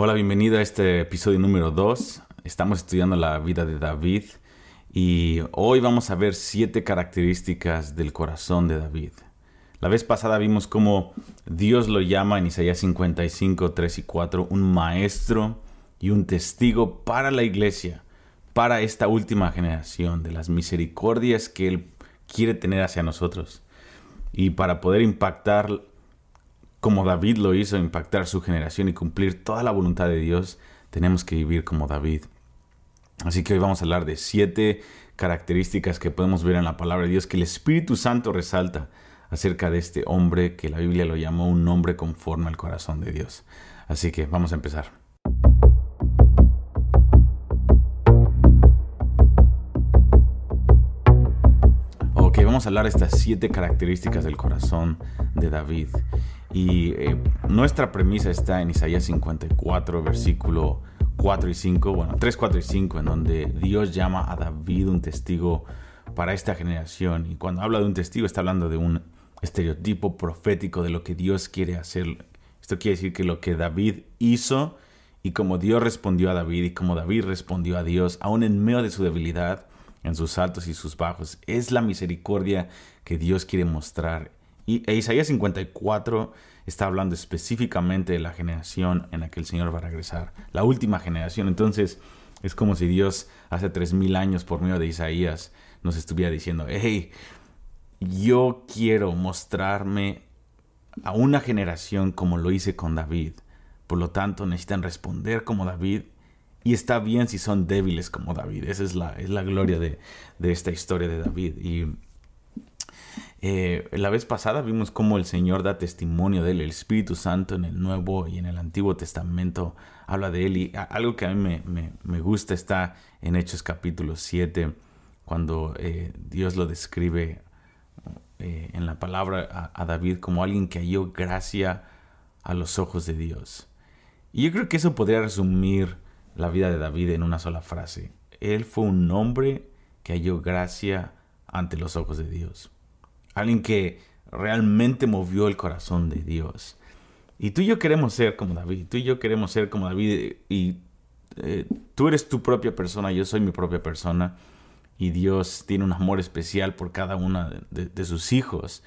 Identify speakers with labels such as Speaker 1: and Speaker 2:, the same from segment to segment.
Speaker 1: Hola, bienvenido a este episodio número 2. Estamos estudiando la vida de David y hoy vamos a ver siete características del corazón de David. La vez pasada vimos cómo Dios lo llama en Isaías 55, 3 y 4 un maestro y un testigo para la iglesia, para esta última generación, de las misericordias que Él quiere tener hacia nosotros. Y para poder impactar como David lo hizo, impactar su generación y cumplir toda la voluntad de Dios, tenemos que vivir como David. Así que hoy vamos a hablar de siete características que podemos ver en la palabra de Dios que el Espíritu Santo resalta acerca de este hombre que la Biblia lo llamó un hombre conforme al corazón de Dios. Así que vamos a empezar. Ok, vamos a hablar de estas siete características del corazón de David. Y eh, nuestra premisa está en Isaías 54, versículo 4 y 5, bueno, 3, 4 y 5, en donde Dios llama a David un testigo para esta generación. Y cuando habla de un testigo está hablando de un estereotipo profético de lo que Dios quiere hacer. Esto quiere decir que lo que David hizo y como Dios respondió a David y como David respondió a Dios, aún en medio de su debilidad, en sus altos y sus bajos, es la misericordia que Dios quiere mostrar y e Isaías 54 está hablando específicamente de la generación en la que el Señor va a regresar, la última generación. Entonces es como si Dios hace tres mil años por medio de Isaías nos estuviera diciendo, hey, yo quiero mostrarme a una generación como lo hice con David. Por lo tanto, necesitan responder como David. Y está bien si son débiles como David. Esa es la, es la gloria de, de esta historia de David. Y eh, la vez pasada vimos cómo el Señor da testimonio de él, el Espíritu Santo en el Nuevo y en el Antiguo Testamento habla de él y algo que a mí me, gusta está en Hechos capítulo 7, cuando eh, Dios lo describe eh, en la palabra a, David como alguien que halló gracia a los ojos de Dios. Y yo creo que eso podría resumir la vida de David en una sola frase. Él fue un hombre que halló gracia ante los ojos de Dios alguien que realmente movió el corazón de Dios. Y tú y yo queremos ser como David, tú y yo queremos ser como David y eh, tú eres tu propia persona, yo soy mi propia persona y Dios tiene un amor especial por cada uno de, sus hijos,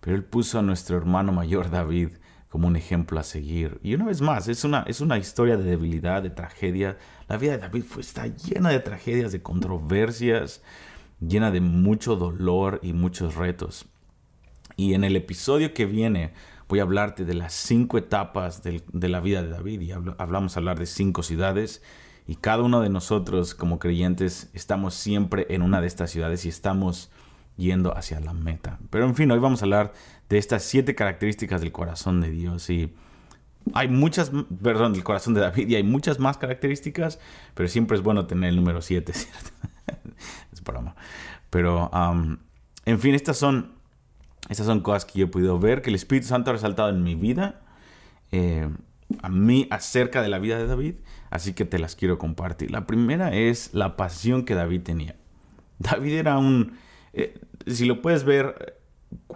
Speaker 1: pero Él puso a nuestro hermano mayor David como un ejemplo a seguir. Y una vez más, es una, es una historia de debilidad, de tragedia. La vida de David fue, está llena de tragedias, de controversias, llena de mucho dolor y muchos retos. Y en el episodio que viene voy a hablarte de las cinco etapas de, la vida de David y hablamos a hablar de cinco ciudades y cada uno de nosotros como creyentes estamos siempre en una de estas ciudades y estamos yendo hacia la meta. Pero en fin, hoy vamos a hablar de estas siete características del corazón de Dios y hay muchas, perdón, del corazón de David y hay muchas más características, pero siempre es bueno tener el número siete, ¿cierto? es broma. Pero, en fin, estas son estas son cosas que yo he podido ver, que el Espíritu Santo ha resaltado en mi vida, eh, a mí acerca de la vida de David, así que te las quiero compartir. La primera es la pasión que David tenía. David era un, eh, si lo puedes ver,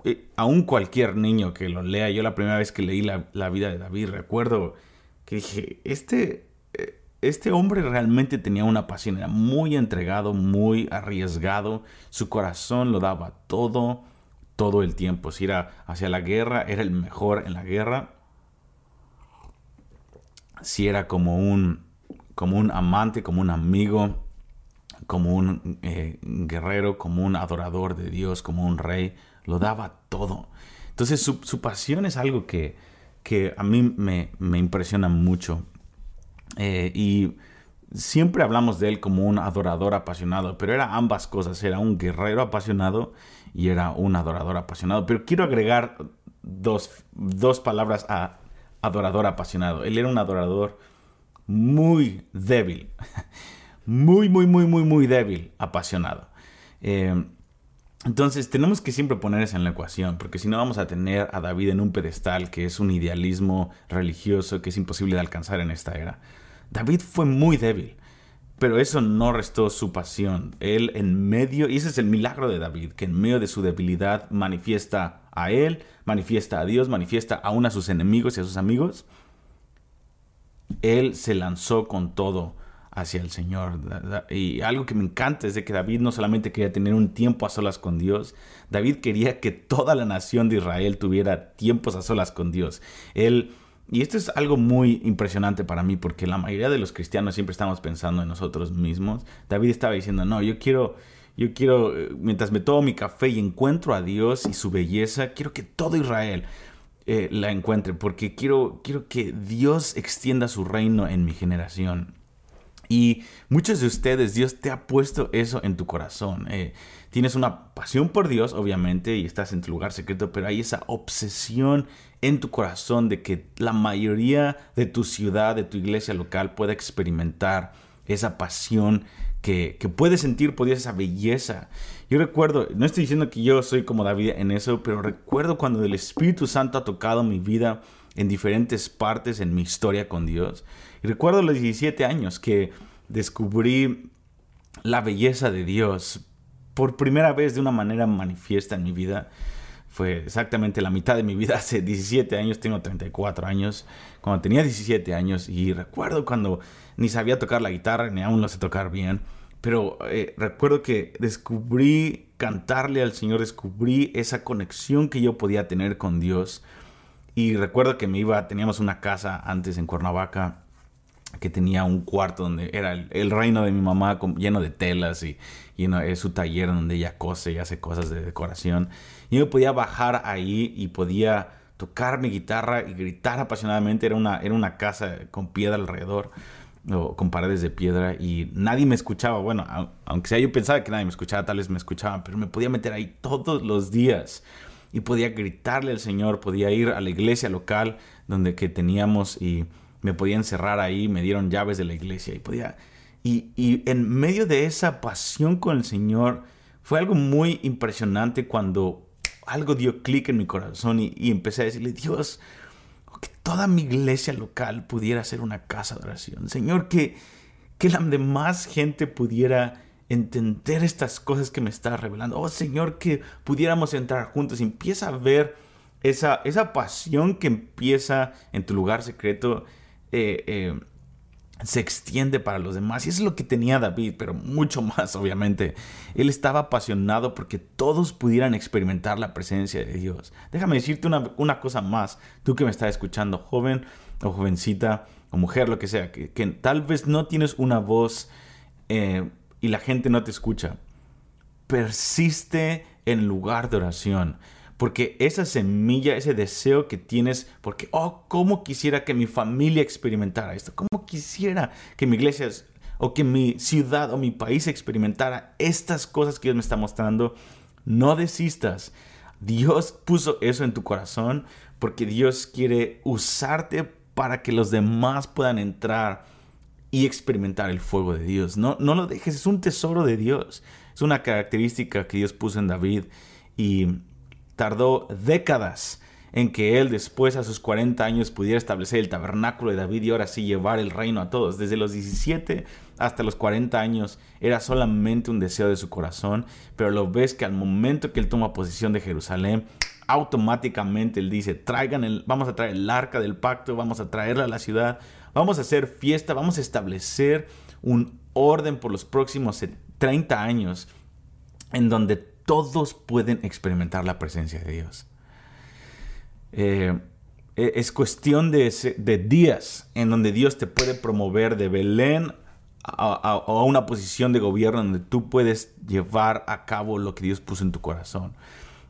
Speaker 1: eh, aún cualquier niño que lo lea, yo la primera vez que leí la, la vida de David, recuerdo que dije, este, este hombre realmente tenía una pasión, era muy entregado, muy arriesgado, su corazón lo daba todo todo el tiempo. Si era hacia la guerra, era el mejor en la guerra. Si era como un, como un amante, como un amigo, como un eh, guerrero, como un adorador de Dios, como un rey, lo daba todo. Entonces su, pasión es algo que, que a mí me, impresiona mucho. Eh, y siempre hablamos de él como un adorador apasionado, pero era ambas cosas, era un guerrero apasionado y era un adorador apasionado. Pero quiero agregar dos, palabras a adorador apasionado. Él era un adorador muy débil, muy, muy, muy, muy, muy débil, apasionado. Eh, entonces tenemos que siempre poner eso en la ecuación, porque si no vamos a tener a David en un pedestal que es un idealismo religioso que es imposible de alcanzar en esta era. David fue muy débil, pero eso no restó su pasión. Él en medio, y ese es el milagro de David, que en medio de su debilidad manifiesta a él, manifiesta a Dios, manifiesta aún a sus enemigos y a sus amigos. él se lanzó con todo hacia el Señor. Y algo que me encanta es de que David no solamente quería tener un tiempo a solas con Dios, David quería que toda la nación de Israel tuviera tiempos a solas con Dios. Él, y esto es algo muy impresionante para mí porque la mayoría de los cristianos siempre estamos pensando en nosotros mismos. David estaba diciendo, no, yo quiero... Yo quiero, eh, mientras me tomo mi café y encuentro a Dios y su belleza, quiero que todo Israel eh, la encuentre, porque quiero, quiero que Dios extienda su reino en mi generación. Y muchos de ustedes, Dios te ha puesto eso en tu corazón. Eh, tienes una pasión por Dios, obviamente, y estás en tu lugar secreto, pero hay esa obsesión en tu corazón de que la mayoría de tu ciudad, de tu iglesia local, pueda experimentar esa pasión que, que puedes sentir, podías esa belleza. Yo recuerdo, no estoy diciendo que yo soy como David en eso, pero recuerdo cuando el Espíritu Santo ha tocado mi vida en diferentes partes en mi historia con Dios. Recuerdo los 17 años que descubrí la belleza de Dios por primera vez de una manera manifiesta en mi vida. Fue exactamente la mitad de mi vida, hace 17 años, tengo 34 años, cuando tenía 17 años y recuerdo cuando ni sabía tocar la guitarra, ni aún lo sé tocar bien, pero eh, recuerdo que descubrí cantarle al Señor, descubrí esa conexión que yo podía tener con Dios. Y recuerdo que me iba, teníamos una casa antes en Cuernavaca que tenía un cuarto donde era el, reino de mi mamá lleno de telas y, es su taller donde ella cose y hace cosas de decoración. Y yo podía bajar ahí y podía tocar mi guitarra y gritar apasionadamente. Era una, era una casa con piedra alrededor o con paredes de piedra y nadie me escuchaba. Bueno, aunque sea yo pensaba que nadie me escuchaba, tal vez me escuchaban, pero me podía meter ahí todos los días y podía gritarle al Señor, podía ir a la iglesia local donde que teníamos y me podía encerrar ahí, me dieron llaves de la iglesia y podía... Y, en medio de esa pasión con el Señor, fue algo muy impresionante cuando algo dio clic en mi corazón y, empecé a decirle, Dios, que toda mi iglesia local pudiera ser una casa de oración. Señor, que, que la demás gente pudiera entender estas cosas que me está revelando. Oh Señor, que pudiéramos entrar juntos y empieza a ver esa, esa pasión que empieza en tu lugar secreto eh, eh, se extiende para los demás. Y eso es lo que tenía David, pero mucho más, obviamente. Él estaba apasionado porque todos pudieran experimentar la presencia de Dios. Déjame decirte una, cosa más, tú que me estás escuchando, joven o jovencita o mujer, lo que sea, que, tal vez no tienes una voz eh, y la gente no te escucha. Persiste en lugar de oración. Porque esa semilla, ese deseo que tienes, porque, oh, cómo quisiera que mi familia experimentara esto, cómo quisiera que mi iglesia o que mi ciudad o mi país experimentara estas cosas que Dios me está mostrando, no desistas. Dios puso eso en tu corazón porque Dios quiere usarte para que los demás puedan entrar y experimentar el fuego de Dios. No, no lo dejes, es un tesoro de Dios. Es una característica que Dios puso en David y tardó décadas en que él después a sus 40 años pudiera establecer el tabernáculo de David y ahora sí llevar el reino a todos. Desde los 17 hasta los 40 años era solamente un deseo de su corazón, pero lo ves que al momento que él toma posesión de Jerusalén, automáticamente él dice, traigan el, vamos a traer el arca del pacto, vamos a traerla a la ciudad, vamos a hacer fiesta, vamos a establecer un orden por los próximos 30 años en donde todos pueden experimentar la presencia de Dios. Eh, e, es cuestión de, días en donde Dios te puede promover de Belén a, una posición de gobierno donde tú puedes llevar a cabo lo que Dios puso en tu corazón.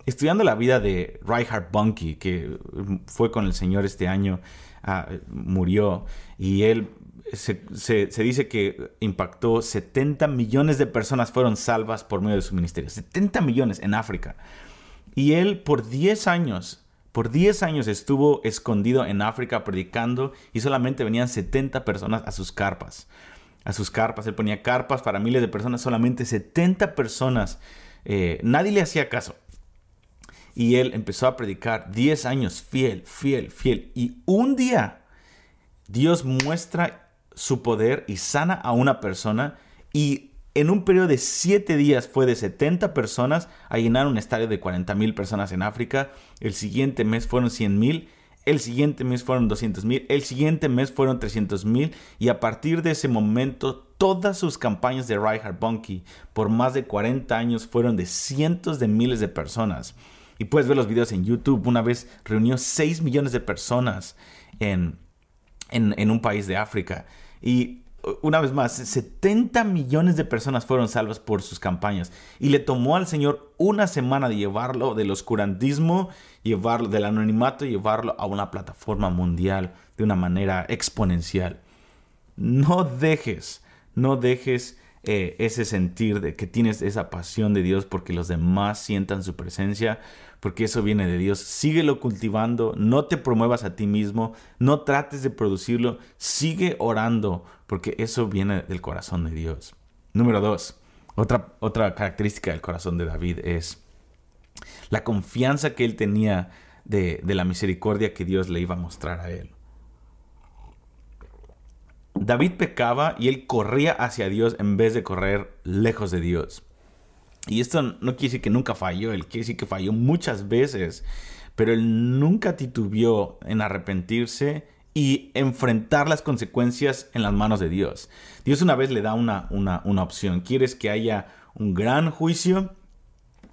Speaker 1: Estudiando la vida de Reinhard Bunke, que fue con el Señor este año, ah, murió, y él se, dice que impactó 70 millones de personas fueron salvas por medio de su ministerio. 70 millones en África. Y él por 10 años, por 10 años estuvo escondido en África predicando y solamente venían 70 personas a sus carpas. A sus carpas. Él ponía carpas para miles de personas, solamente 70 personas. Eh, nadie le hacía caso. Y él empezó a predicar 10 años fiel, fiel, fiel. Y un día Dios muestra su poder y sana a una persona y en un periodo de 7 días fue de 70 personas a llenar un estadio de 40 mil personas en África. El siguiente mes fueron 100 mil. el siguiente mes fueron 200 mil, el siguiente mes fueron 300 mil y a partir de ese momento todas sus campañas de Reinhard Bonnke por más de 40 años fueron de cientos de miles de personas. Y puedes ver los videos en YouTube. Una vez reunió 6 millones de personas en, en, un país de África. Y una vez más, 70 millones de personas fueron salvas por sus campañas. Y le tomó al Señor una semana de llevarlo del oscurantismo, llevarlo del anonimato, llevarlo a una plataforma mundial de una manera exponencial. No dejes, no dejes eh, ese sentir de que tienes esa pasión de Dios porque los demás sientan su presencia porque eso viene de Dios. Síguelo cultivando, no te promuevas a ti mismo, no trates de producirlo, sigue orando, porque eso viene del corazón de Dios. Número dos, otra, otra característica del corazón de David es la confianza que él tenía de, de la misericordia que Dios le iba a mostrar a él. David pecaba y él corría hacia Dios en vez de correr lejos de Dios. Y esto no quiere decir que nunca falló, él quiere decir que falló muchas veces, pero él nunca titubeó en arrepentirse y enfrentar las consecuencias en las manos de Dios. Dios una vez le da una, una, opción. ¿Quieres que haya un gran juicio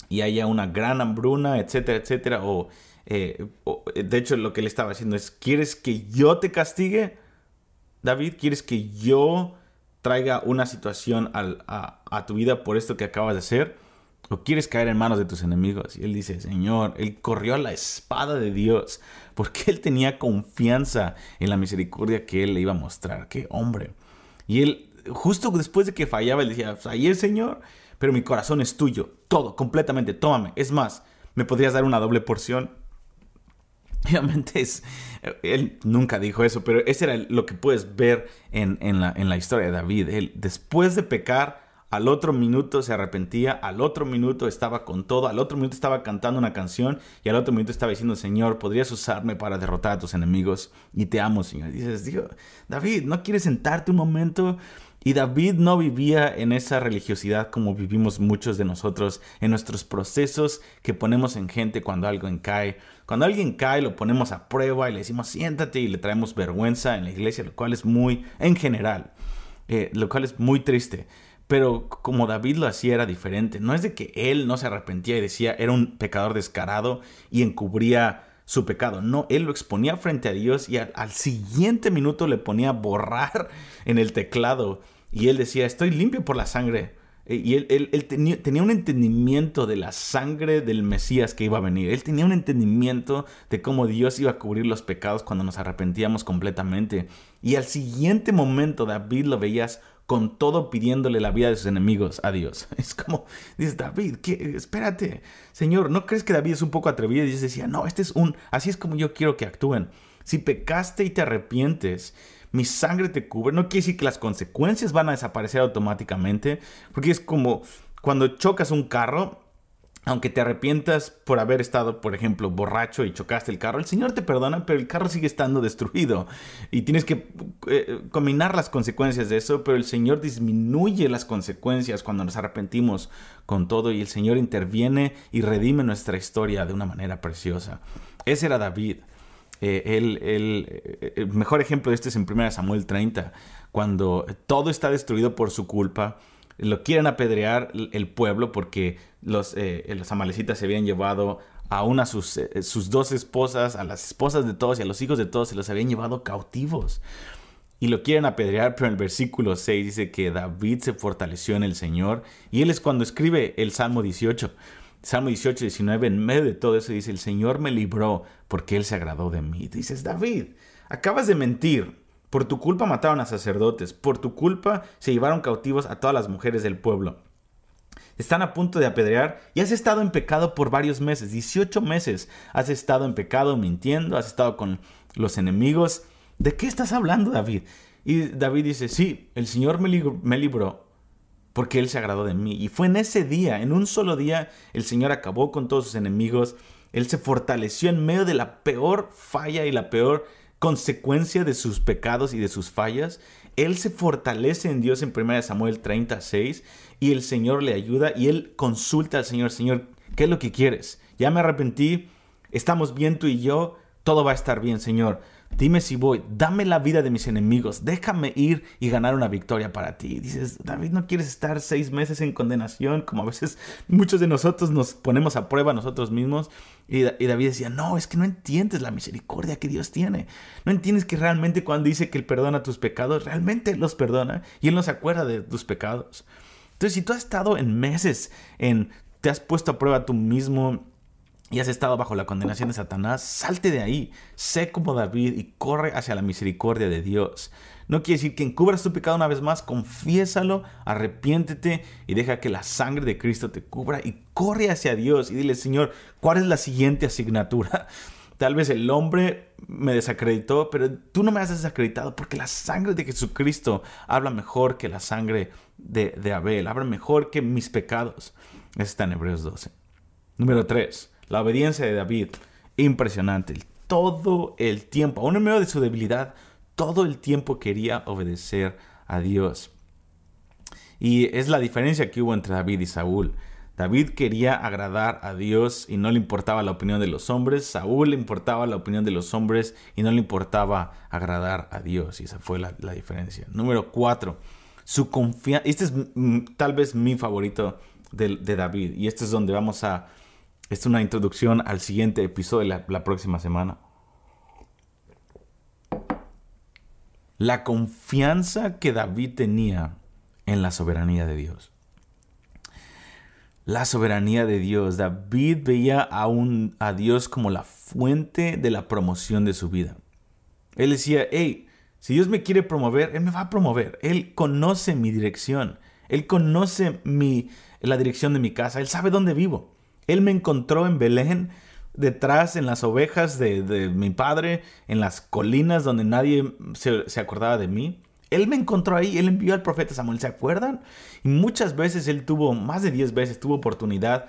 Speaker 1: y haya una gran hambruna, etcétera, etcétera? O, eh, de hecho, lo que él estaba haciendo es, ¿quieres que yo te castigue? David, ¿quieres que yo traiga una situación a, tu vida por esto que acabas de hacer? ¿O quieres caer en manos de tus enemigos? Y él dice, Señor, él corrió a la espada de Dios porque él tenía confianza en la misericordia que él le iba a mostrar. ¡Qué hombre! Y él, justo después de que fallaba, él decía, pues, el Señor, pero mi corazón es tuyo, todo, completamente, tómame. Es más, ¿me podrías dar una doble porción? Obviamente es, él nunca dijo eso, pero ese era lo que puedes ver en, en, la, en la historia de David. Él, después de pecar, al otro minuto se arrepentía, al otro minuto estaba con todo, al otro minuto estaba cantando una canción y al otro minuto estaba diciendo, Señor, podrías usarme para derrotar a tus enemigos y te amo, Señor. Y dices, Dios, David, ¿no quieres sentarte un momento? Y David no vivía en esa religiosidad como vivimos muchos de nosotros en nuestros procesos que ponemos en gente cuando alguien cae. Cuando alguien cae lo ponemos a prueba y le decimos siéntate y le traemos vergüenza en la iglesia, lo cual es muy, en general, eh, lo cual es muy triste. Pero como David lo hacía era diferente. No es de que él no se arrepentía y decía era un pecador descarado y encubría su pecado. No, él lo exponía frente a Dios y al, siguiente minuto le ponía borrar en el teclado. Y él decía, estoy limpio por la sangre. E, y él, tenía, un entendimiento de la sangre del Mesías que iba a venir. Él tenía un entendimiento de cómo Dios iba a cubrir los pecados cuando nos arrepentíamos completamente. Y al siguiente momento David lo veías con todo pidiéndole la vida de sus enemigos a Dios. Es como, dice David, ¿qué? espérate, Señor, ¿no crees que David es un poco atrevido? Y Dios decía, no, este es un, así es como yo quiero que actúen. Si pecaste y te arrepientes, mi sangre te cubre, no quiere decir que las consecuencias van a desaparecer automáticamente, porque es como cuando chocas un carro, aunque te arrepientas por haber estado, por ejemplo, borracho y chocaste el carro, el Señor te perdona, pero el carro sigue estando destruido. Y tienes que eh, combinar las consecuencias de eso, pero el Señor disminuye las consecuencias cuando nos arrepentimos con todo y el Señor interviene y redime nuestra historia de una manera preciosa. Ese era David. Eh, eh, el mejor ejemplo de esto es en 1 Samuel 30, cuando todo está destruido por su culpa lo quieren apedrear el pueblo porque los, eh, amalecitas se habían llevado a sus, sus dos esposas, a las esposas de todos y a los hijos de todos, se los habían llevado cautivos. Y lo quieren apedrear, pero en el versículo 6 dice que David se fortaleció en el Señor. Y él es cuando escribe el Salmo 18. Salmo 18, 19, en medio de todo eso dice, el Señor me libró porque Él se agradó de mí. Dices, David, acabas de mentir. Por tu culpa mataron a sacerdotes, por tu culpa se llevaron cautivos a todas las mujeres del pueblo. Están a punto de apedrear y has estado en pecado por varios meses, 18 meses. Has estado en pecado mintiendo, has estado con los enemigos. ¿De qué estás hablando, David? Y David dice, sí, el Señor me, me libró porque Él se agradó de mí. Y fue en ese día, en un solo día, el Señor acabó con todos sus enemigos. Él se fortaleció en medio de la peor falla y la peor consecuencia de sus pecados y de sus fallas, él se fortalece en Dios en 1 Samuel 36 y el Señor le ayuda y él consulta al Señor, Señor, ¿qué es lo que quieres? Ya me arrepentí, estamos bien tú y yo, todo va a estar bien, Señor. Dime si voy, dame la vida de mis enemigos, déjame ir y ganar una victoria para ti. Dices, David, no quieres estar seis meses en condenación, como a veces muchos de nosotros nos ponemos a prueba nosotros mismos. Y, David decía, no, es que no entiendes la misericordia que Dios tiene. No entiendes que realmente cuando dice que Él perdona tus pecados, realmente los perdona y Él no se acuerda de tus pecados. Entonces, si tú has estado en meses en, te has puesto a prueba tú mismo, y has estado bajo la condenación de Satanás, salte de ahí, sé como David y corre hacia la misericordia de Dios. No quiere decir que encubras tu pecado una vez más, confiésalo, arrepiéntete y deja que la sangre de Cristo te cubra y corre hacia Dios y dile, Señor, ¿cuál es la siguiente asignatura? Tal vez el hombre me desacreditó, pero tú no me has desacreditado porque la sangre de Jesucristo habla mejor que la sangre de, Abel, habla mejor que mis pecados. está en Hebreos 12. Número 3 la obediencia de David, impresionante. Todo el tiempo, aún en medio de su debilidad, todo el tiempo quería obedecer a Dios. Y es la diferencia que hubo entre David y Saúl. David quería agradar a Dios y no le importaba la opinión de los hombres. Saúl le importaba la opinión de los hombres y no le importaba agradar a Dios. Y esa fue la, diferencia. Número cuatro, su confianza. Este es tal vez mi favorito de, de David. Y este es donde vamos a es una introducción al siguiente episodio la, la próxima semana. La confianza que David tenía en la soberanía de Dios. La soberanía de Dios. David veía a, un, a Dios como la fuente de la promoción de su vida. Él decía, hey, si Dios me quiere promover, Él me va a promover. Él conoce mi dirección. Él conoce mi, la dirección de mi casa. Él sabe dónde vivo. Él me encontró en Belén, detrás en las ovejas de, mi padre, en las colinas donde nadie se, acordaba de mí. Él me encontró ahí, él envió al profeta Samuel, ¿se acuerdan? Y muchas veces él tuvo, más de 10 veces, tuvo oportunidad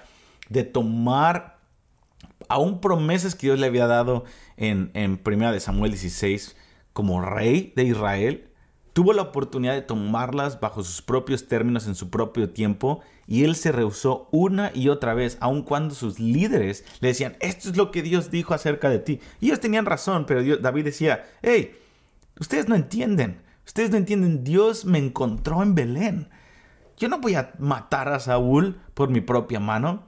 Speaker 1: de tomar aún promesas que Dios le había dado en, en 1 de Samuel 16 como rey de Israel tuvo la oportunidad de tomarlas bajo sus propios términos en su propio tiempo y él se rehusó una y otra vez, aun cuando sus líderes le decían, esto es lo que Dios dijo acerca de ti. Y ellos tenían razón, pero David decía, hey, ustedes no entienden, ustedes no entienden, Dios me encontró en Belén. Yo no voy a matar a Saúl por mi propia mano.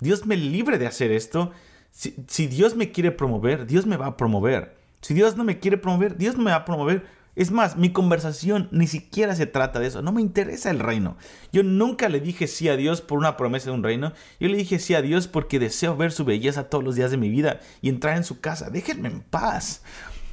Speaker 1: Dios me libre de hacer esto. Si, Dios me quiere promover, Dios me va a promover. Si Dios no me quiere promover, Dios me va a promover es más, mi conversación ni siquiera se trata de eso. No me interesa el reino. Yo nunca le dije sí a Dios por una promesa de un reino. Yo le dije sí a Dios porque deseo ver su belleza todos los días de mi vida y entrar en su casa. Déjenme en paz.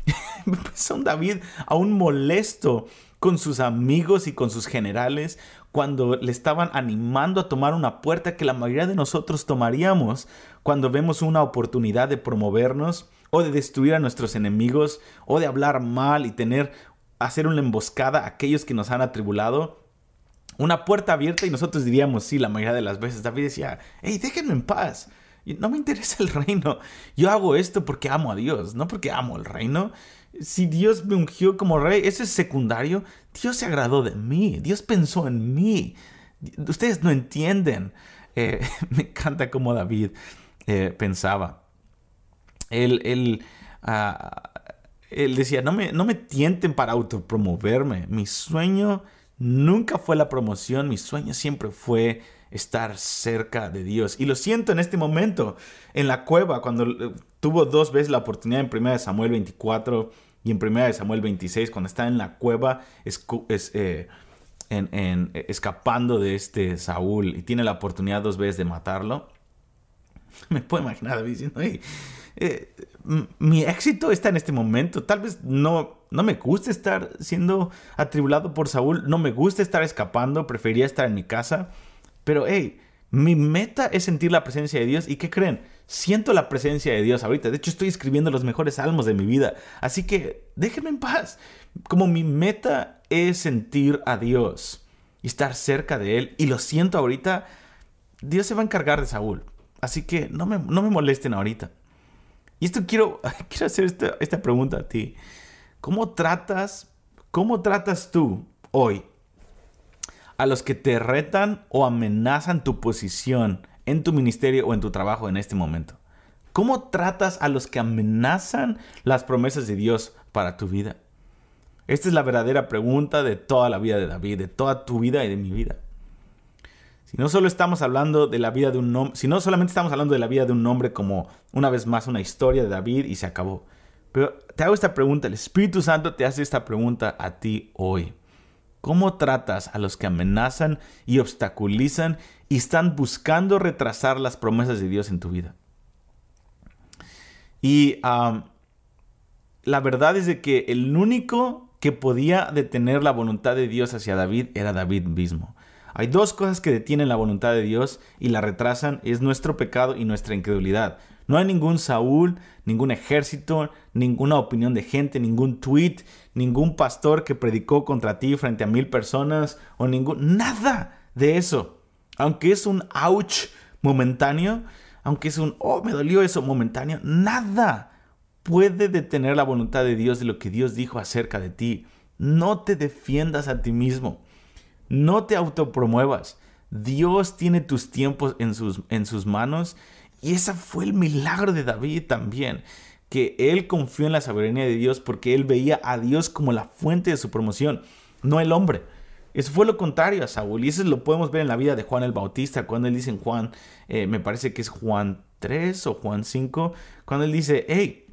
Speaker 1: Son David aún molesto con sus amigos y con sus generales cuando le estaban animando a tomar una puerta que la mayoría de nosotros tomaríamos cuando vemos una oportunidad de promovernos o de destruir a nuestros enemigos, o de hablar mal y tener, hacer una emboscada a aquellos que nos han atribulado. Una puerta abierta y nosotros diríamos, sí, la mayoría de las veces. David decía, hey, déjenme en paz. No me interesa el reino. Yo hago esto porque amo a Dios, no porque amo el reino. Si Dios me ungió como rey, eso es secundario. Dios se agradó de mí. Dios pensó en mí. Ustedes no entienden. Eh, me encanta cómo David eh, pensaba. Él, ah, él, decía, no me, no me tienten para autopromoverme. Mi sueño nunca fue la promoción, mi sueño siempre fue estar cerca de Dios. Y lo siento en este momento, en la cueva, cuando eh, tuvo dos veces la oportunidad en 1 Samuel 24 y en 1 Samuel 26, cuando está en la cueva es, eh, en, escapando de este Saúl y tiene la oportunidad dos veces de matarlo. Me puedo imaginar diciendo, eh, mi éxito está en este momento. Tal vez no, no me guste estar siendo atribulado por Saúl, no me gusta estar escapando, preferiría estar en mi casa. Pero, hey, mi meta es sentir la presencia de Dios. ¿Y qué creen? Siento la presencia de Dios ahorita. De hecho, estoy escribiendo los mejores salmos de mi vida. Así que déjenme en paz. Como mi meta es sentir a Dios y estar cerca de Él. Y lo siento ahorita. Dios se va a encargar de Saúl. Así que no me, no me molesten ahorita. Y esto quiero, quiero hacer esta, esta pregunta a ti. ¿Cómo tratas, cómo tratas tú hoy a los que te retan o amenazan tu posición en tu ministerio o en tu trabajo en este momento? ¿Cómo tratas a los que amenazan las promesas de Dios para tu vida? Esta es la verdadera pregunta de toda la vida de David, de toda tu vida y de mi vida. Si no solo estamos hablando de la vida de un si no solamente estamos hablando de la vida de un hombre como una vez más una historia de David y se acabó. Pero te hago esta pregunta, el Espíritu Santo te hace esta pregunta a ti hoy. ¿Cómo tratas a los que amenazan y obstaculizan y están buscando retrasar las promesas de Dios en tu vida? Y la verdad es de que el único que podía detener la voluntad de Dios hacia David era David mismo. Hay dos cosas que detienen la voluntad de Dios y la retrasan, es nuestro pecado y nuestra incredulidad. No hay ningún Saúl, ningún ejército, ninguna opinión de gente, ningún tweet, ningún pastor que predicó contra ti frente a mil personas o ningún... Nada de eso. Aunque es un ouch momentáneo, aunque es un, oh, me dolió eso momentáneo, nada puede detener la voluntad de Dios de lo que Dios dijo acerca de ti. No te defiendas a ti mismo. No te autopromuevas. Dios tiene tus tiempos en sus, en sus manos. Y ese fue el milagro de David también. Que él confió en la soberanía de Dios porque él veía a Dios como la fuente de su promoción, no el hombre. Eso fue lo contrario a Saúl. Y eso lo podemos ver en la vida de Juan el Bautista. Cuando él dice en Juan, eh, me parece que es Juan 3 o Juan 5. Cuando él dice, hey,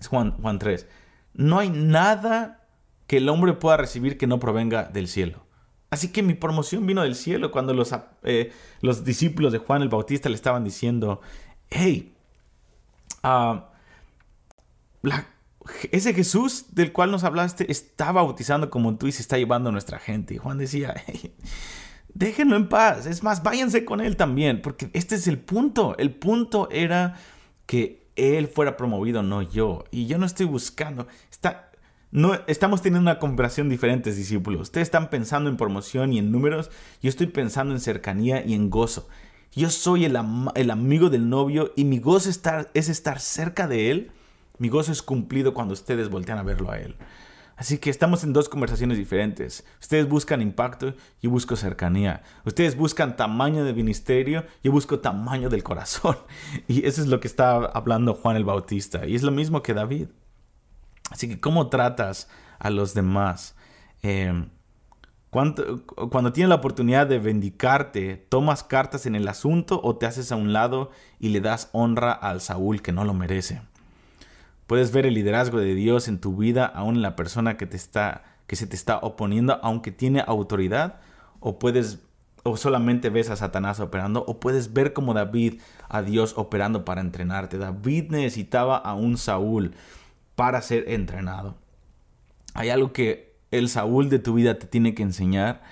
Speaker 1: es Juan, Juan 3. No hay nada que el hombre pueda recibir que no provenga del cielo. Así que mi promoción vino del cielo cuando los, eh, los discípulos de Juan el Bautista le estaban diciendo, hey, ah, ese Jesús del cual nos hablaste está bautizando como tú y se está llevando a nuestra gente. Y Juan decía, hey, déjenlo en paz. Es más, váyanse con él también, porque este es el punto. El punto era que él fuera promovido, no yo. Y yo no estoy buscando. Está, no, estamos teniendo una conversación diferente, discípulos. Ustedes están pensando en promoción y en números. Yo estoy pensando en cercanía y en gozo. Yo soy el, el amigo del novio y mi gozo estar, es estar cerca de él. Mi gozo es cumplido cuando ustedes voltean a verlo a él. Así que estamos en dos conversaciones diferentes. Ustedes buscan impacto, yo busco cercanía. Ustedes buscan tamaño de ministerio, yo busco tamaño del corazón. Y eso es lo que está hablando Juan el Bautista. Y es lo mismo que David. Así que, ¿cómo tratas a los demás? Eh, cuando, tienes la oportunidad de vindicarte, ¿tomas cartas en el asunto o te haces a un lado y le das honra al Saúl que no lo merece? Puedes ver el liderazgo de Dios en tu vida, aún en la persona que, te está, que se te está oponiendo, aunque tiene autoridad, o puedes o solamente ves a Satanás operando, o puedes ver como David a Dios operando para entrenarte. David necesitaba a un Saúl para ser entrenado. Hay algo que el Saúl de tu vida te tiene que enseñar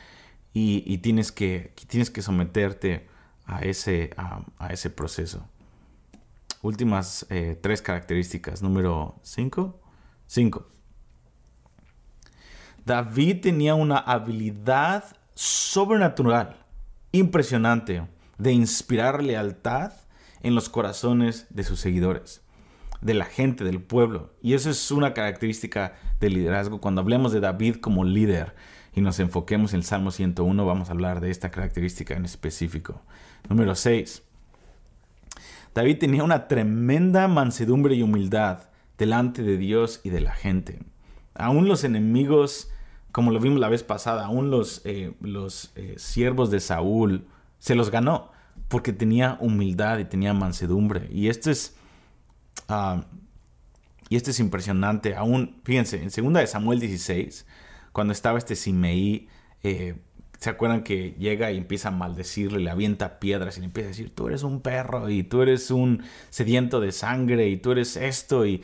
Speaker 1: y, tienes, que, tienes que someterte a ese, a, ese proceso. Últimas eh, tres características. Número 5. 5. David tenía una habilidad sobrenatural, impresionante, de inspirar lealtad en los corazones de sus seguidores de la gente, del pueblo. Y eso es una característica del liderazgo. Cuando hablemos de David como líder y nos enfoquemos en el Salmo 101, vamos a hablar de esta característica en específico. Número 6. David tenía una tremenda mansedumbre y humildad delante de Dios y de la gente. Aún los enemigos, como lo vimos la vez pasada, aún los, eh, los eh, siervos de Saúl, se los ganó porque tenía humildad y tenía mansedumbre. Y esto es Ah, y esto es impresionante. Aún, fíjense, en 2 de Samuel 16, cuando estaba este Simeí, eh, ¿se acuerdan que llega y empieza a maldecirle, le avienta piedras y le empieza a decir, tú eres un perro y tú eres un sediento de sangre y tú eres esto y...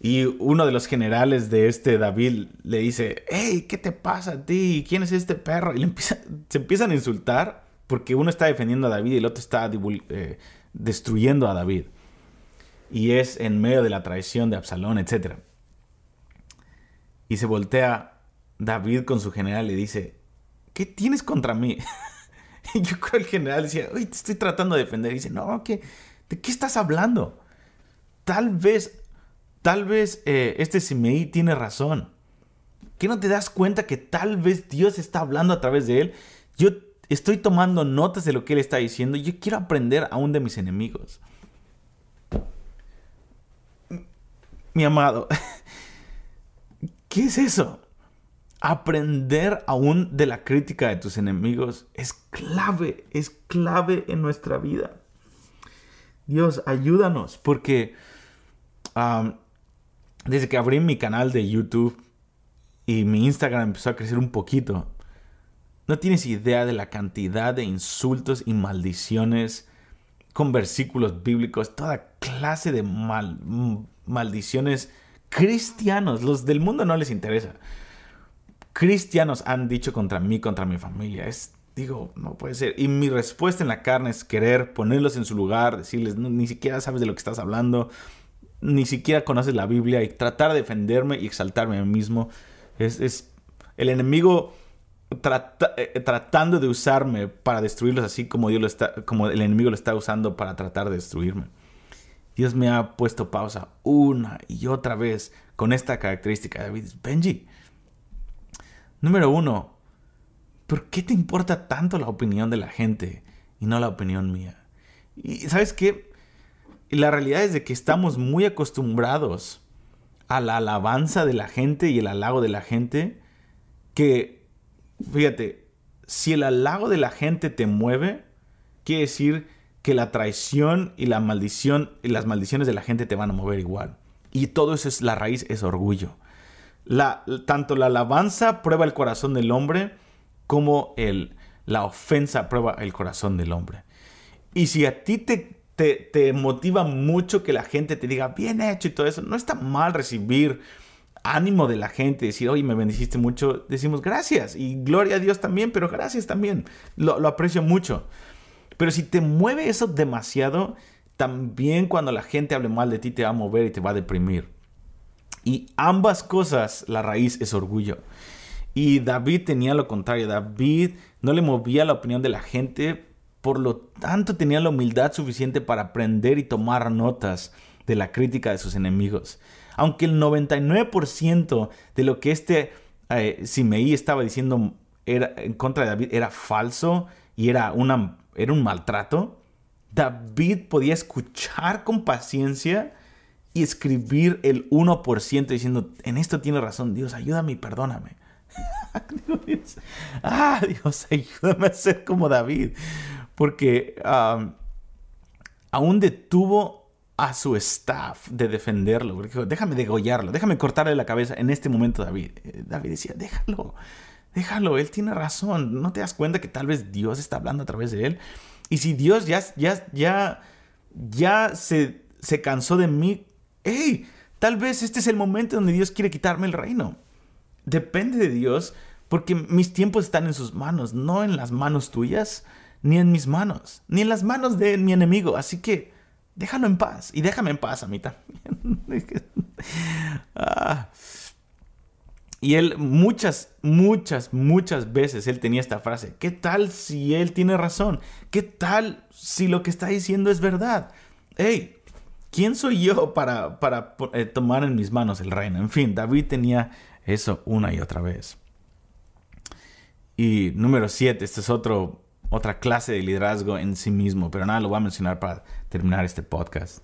Speaker 1: Y uno de los generales de este David le dice, hey, ¿qué te pasa a ti? ¿Quién es este perro? Y le empieza, se empiezan a insultar porque uno está defendiendo a David y el otro está eh, destruyendo a David y es en medio de la traición de Absalón, etc. Y se voltea David con su general y le dice, ¿qué tienes contra mí? y yo creo que el general decía, Uy, te estoy tratando de defender. Y dice, no, ¿qué, ¿de qué estás hablando? Tal vez, tal vez eh, este Simei tiene razón. ¿Qué no te das cuenta que tal vez Dios está hablando a través de él? Yo estoy tomando notas de lo que él está diciendo yo quiero aprender aún de mis enemigos. Mi amado, ¿qué es eso? Aprender aún de la crítica de tus enemigos es clave, es clave en nuestra vida. Dios, ayúdanos, porque desde que abrí mi canal de YouTube y mi Instagram empezó a crecer un poquito, no tienes idea de la cantidad de insultos y maldiciones con versículos bíblicos, toda clase de mal, maldiciones cristianos. Los del mundo no les interesa cristianos han dicho contra mí, contra mi familia. Es, digo, no puede ser. Y mi respuesta en la carne es querer ponerlos en su lugar, decirles, ni siquiera sabes de lo que estás hablando, ni siquiera conoces la Biblia y tratar de defenderme y exaltarme a mí mismo. Es, es el enemigo eh, tratando de usarme para destruirlos así como, Dios lo está, como el enemigo lo está usando para tratar de destruirme. Dios me ha puesto pausa una y otra vez con esta característica. David, Benji, Número uno, ¿por qué te importa tanto la opinión de la gente y no la opinión mía? Y sabes qué? La realidad es de que estamos muy acostumbrados a la alabanza de la gente y el halago de la gente que, fíjate, si el halago de la gente te mueve, quiere decir que la traición y la las maldiciones de la gente te van a mover igual. Y todo eso es la raíz, es orgullo tanto la alabanza prueba el corazón del hombre como el, la ofensa prueba el corazón del hombre. Y si a ti te, te, motiva mucho que la gente te diga bien hecho y todo eso, no está mal recibir ánimo de la gente, decir, oye, me bendeciste mucho, decimos gracias y gloria a Dios también, pero gracias también, lo, lo aprecio mucho. Pero si te mueve eso demasiado, también cuando la gente hable mal de ti te va a mover y te va a deprimir. Y ambas cosas, la raíz es orgullo. Y David tenía lo contrario. David no le movía la opinión de la gente, por lo tanto tenía la humildad suficiente para aprender y tomar notas de la crítica de sus enemigos. Aunque el 99% de lo que este eh, estaba diciendo era, en contra de David era falso y era, una, era un maltrato, David podía escuchar con paciencia y escribir el 1% diciendo, en esto tiene razón, Dios, ayúdame y perdóname. ah, Dios, ayúdame a ser como David. Porque aún detuvo a su staff de defenderlo. déjame degollarlo, déjame cortarle la cabeza. En este momento David, eh, David decía, déjalo, déjalo, él tiene razón. ¿No te das cuenta que tal vez Dios está hablando a través de él? Y si Dios ya, ya, ya, ya se, se cansó de mí, hey, tal vez este es el momento donde Dios quiere quitarme el reino. Depende de Dios porque mis tiempos están en sus manos, no en las manos tuyas, ni en mis manos, ni en las manos de mi enemigo. Así que déjalo en paz y déjame en paz a mí también. Ah. Y él muchas, muchas, muchas veces él tenía esta frase, ¿qué tal si él tiene razón? ¿Qué tal si lo que está diciendo es verdad? Hey, ¿quién soy yo para, para eh, tomar en mis manos el reino? En fin, David tenía eso una y otra vez. Y número siete, esta es otro, otra clase de liderazgo en sí mismo, pero nada, lo voy a mencionar para terminar este podcast.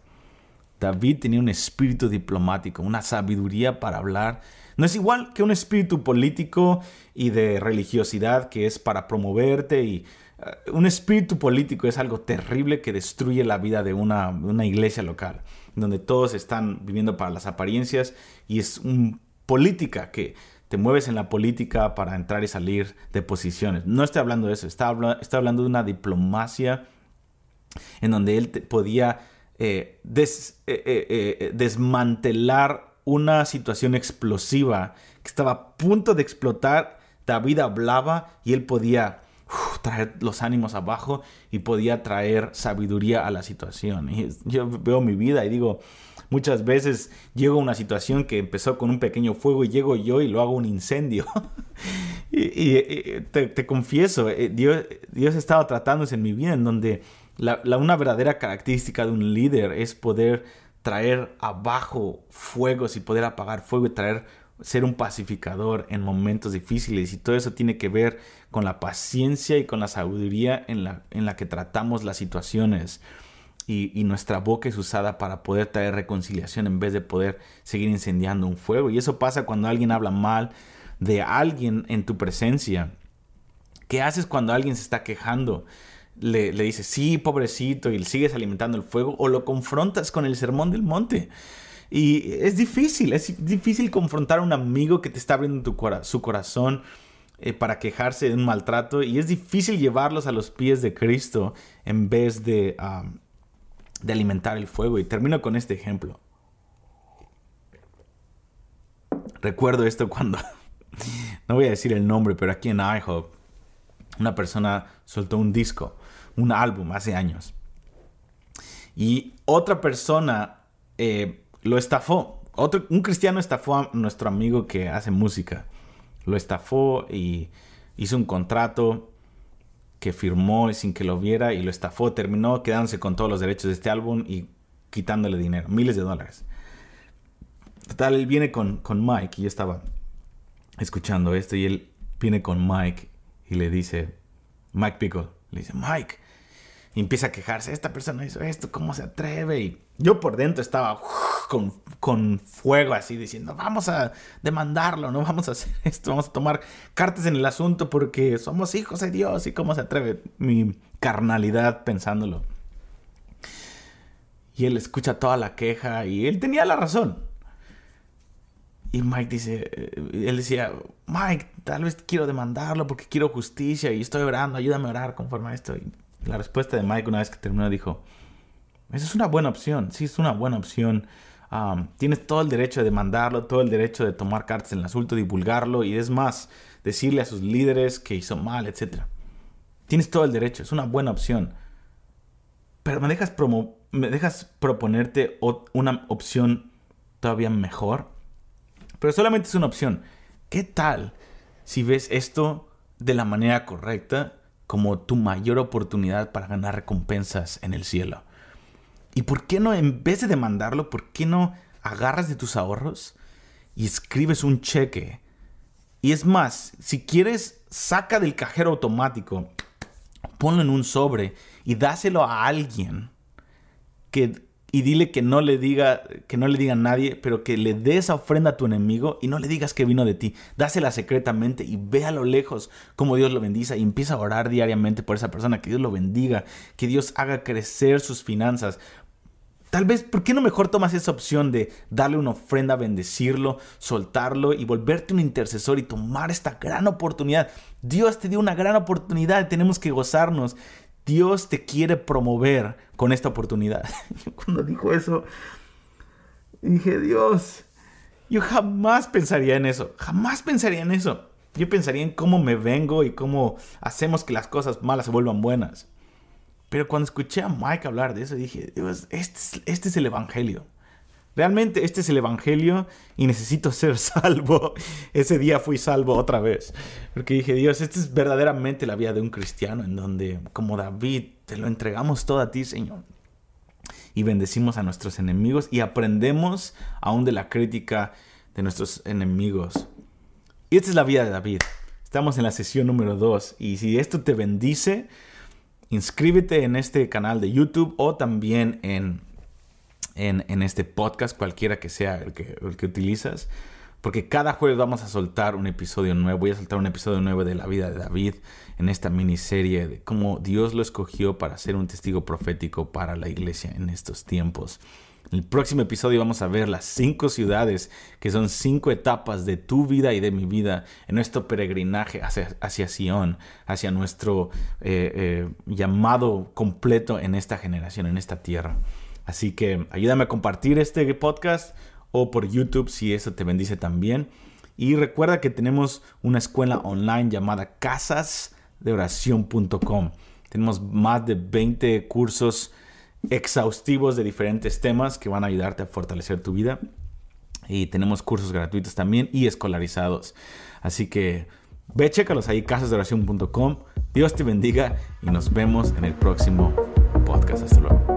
Speaker 1: David tenía un espíritu diplomático, una sabiduría para hablar. No es igual que un espíritu político y de religiosidad que es para promoverte y eh, un espíritu político es algo terrible que destruye la vida de una, iglesia local, donde todos están viviendo para las apariencias y es política que te mueves en la política para entrar y salir de posiciones. No estoy hablando de eso, está, hablando de una diplomacia en donde él podía eh, eh, desmantelar una situación explosiva que estaba a punto de explotar. David hablaba y él podía traer los ánimos abajo y podía traer sabiduría a la situación. Y yo veo mi vida y digo, muchas veces llego a una situación que empezó con un pequeño fuego y llego yo y lo hago un incendio. y, te, confieso, eh, Dios, Dios ha estado tratándose en mi vida en donde la, una verdadera característica de un líder es poder traer abajo fuegos y poder apagar fuego y traer ser un pacificador en momentos difíciles y todo eso tiene que ver con la paciencia y con la sabiduría en la, en la que tratamos las situaciones. Y, nuestra boca es usada para poder traer reconciliación en vez de poder seguir incendiando un fuego. Y eso pasa cuando alguien habla mal de alguien en tu presencia. ¿Qué haces cuando alguien se está quejando? Le, dices, sí, pobrecito, y sigues alimentando el fuego, o lo confrontas con el sermón del monte. Y es difícil, es difícil confrontar a un amigo que te está abriendo su corazón eh, para quejarse de un maltrato y es difícil llevarlos a los pies de Cristo en vez de, de alimentar el fuego. Y termino con este ejemplo. Recuerdo esto cuando, no voy a decir el nombre, pero aquí en IHOP, una persona soltó un disco, un álbum hace años. Y otra persona eh, lo estafó. Otro, un cristiano estafó a nuestro amigo que hace música. Lo estafó y hizo un contrato que firmó sin que lo viera y lo estafó. Terminó quedándose con todos los derechos de este álbum y quitándole dinero, miles de dólares. Total, él viene con, con Mike y yo estaba escuchando esto y él viene con Mike y le dice, Mike Pico, le dice, Mike, y empieza a quejarse, esta persona hizo esto, ¿cómo se atreve? Y yo por dentro estaba con, con, fuego así diciendo, vamos a demandarlo, no vamos a hacer esto, vamos a tomar cartas en el asunto porque somos hijos de Dios y cómo se atreve mi carnalidad pensándolo. Y él escucha toda la queja y él tenía la razón. Y Mike dice, eh, él decía, Mike, tal vez quiero demandarlo porque quiero justicia y estoy orando, ayúdame a orar conforme a esto. La respuesta de Mike una vez que terminó dijo, esa es una buena opción, sí es una buena opción. tienes todo el derecho de demandarlo, todo el derecho de tomar cartas en el asunto, divulgarlo y es más, decirle a sus líderes que hizo mal, etc. Tienes todo el derecho, es una buena opción. Pero me dejas, me dejas proponerte una opción todavía mejor. Pero solamente es una opción. ¿Qué tal si ves esto de la manera correcta? Como tu mayor oportunidad para ganar recompensas en el cielo. ¿Y por qué no, en vez de demandarlo, por qué no agarras de tus ahorros y escribes un cheque? Y es más, si quieres, saca del cajero automático, ponlo en un sobre y dáselo a alguien que y dile que no le diga que no le diga a nadie, pero que le dé esa ofrenda a tu enemigo y no le digas que vino de ti. Dásela secretamente y ve a lo lejos cómo Dios lo bendice y empieza a orar diariamente por esa persona, que Dios lo bendiga, que Dios haga crecer sus finanzas. Tal vez, ¿por qué no mejor tomas esa opción de darle una ofrenda, bendecirlo, soltarlo y volverte un intercesor y tomar esta gran oportunidad? Dios te dio una gran oportunidad y tenemos que gozarnos. Dios te quiere promover con esta oportunidad. Cuando dijo eso, dije, Dios, yo jamás pensaría en eso, jamás pensaría en eso. Yo pensaría en cómo me vengo y cómo hacemos que las cosas malas se vuelvan buenas. Pero cuando escuché a Mike hablar de eso, dije, Dios, este es, este es el Evangelio. Realmente este es el Evangelio y necesito ser salvo. Ese día fui salvo otra vez. Porque dije, Dios, esta es verdaderamente la vida de un cristiano en donde, como David, te lo entregamos todo a ti, Señor. Y bendecimos a nuestros enemigos y aprendemos aún de la crítica de nuestros enemigos. Y esta es la vida de David. Estamos en la sesión número 2. Y si esto te bendice, inscríbete en este canal de YouTube o también en este podcast, cualquiera que sea el que, el que utilizas. Porque cada jueves vamos a soltar un episodio nuevo. Voy a soltar un episodio nuevo de la vida de David en esta miniserie de cómo Dios lo escogió para ser un testigo profético para la iglesia en estos tiempos. En el próximo episodio vamos a ver las cinco ciudades que son cinco etapas de tu vida y de mi vida en nuestro peregrinaje hacia, hacia Sion, hacia nuestro eh, eh, llamado completo en esta generación, en esta tierra. Así que ayúdame a compartir este podcast o por YouTube si eso te bendice también. Y recuerda que tenemos una escuela online llamada casasdeoración.com. Tenemos más de 20 cursos exhaustivos de diferentes temas que van a ayudarte a fortalecer tu vida. Y tenemos cursos gratuitos también y escolarizados. Así que ve, chécalos ahí, casasdeoración.com. Dios te bendiga y nos vemos en el próximo podcast. Hasta luego.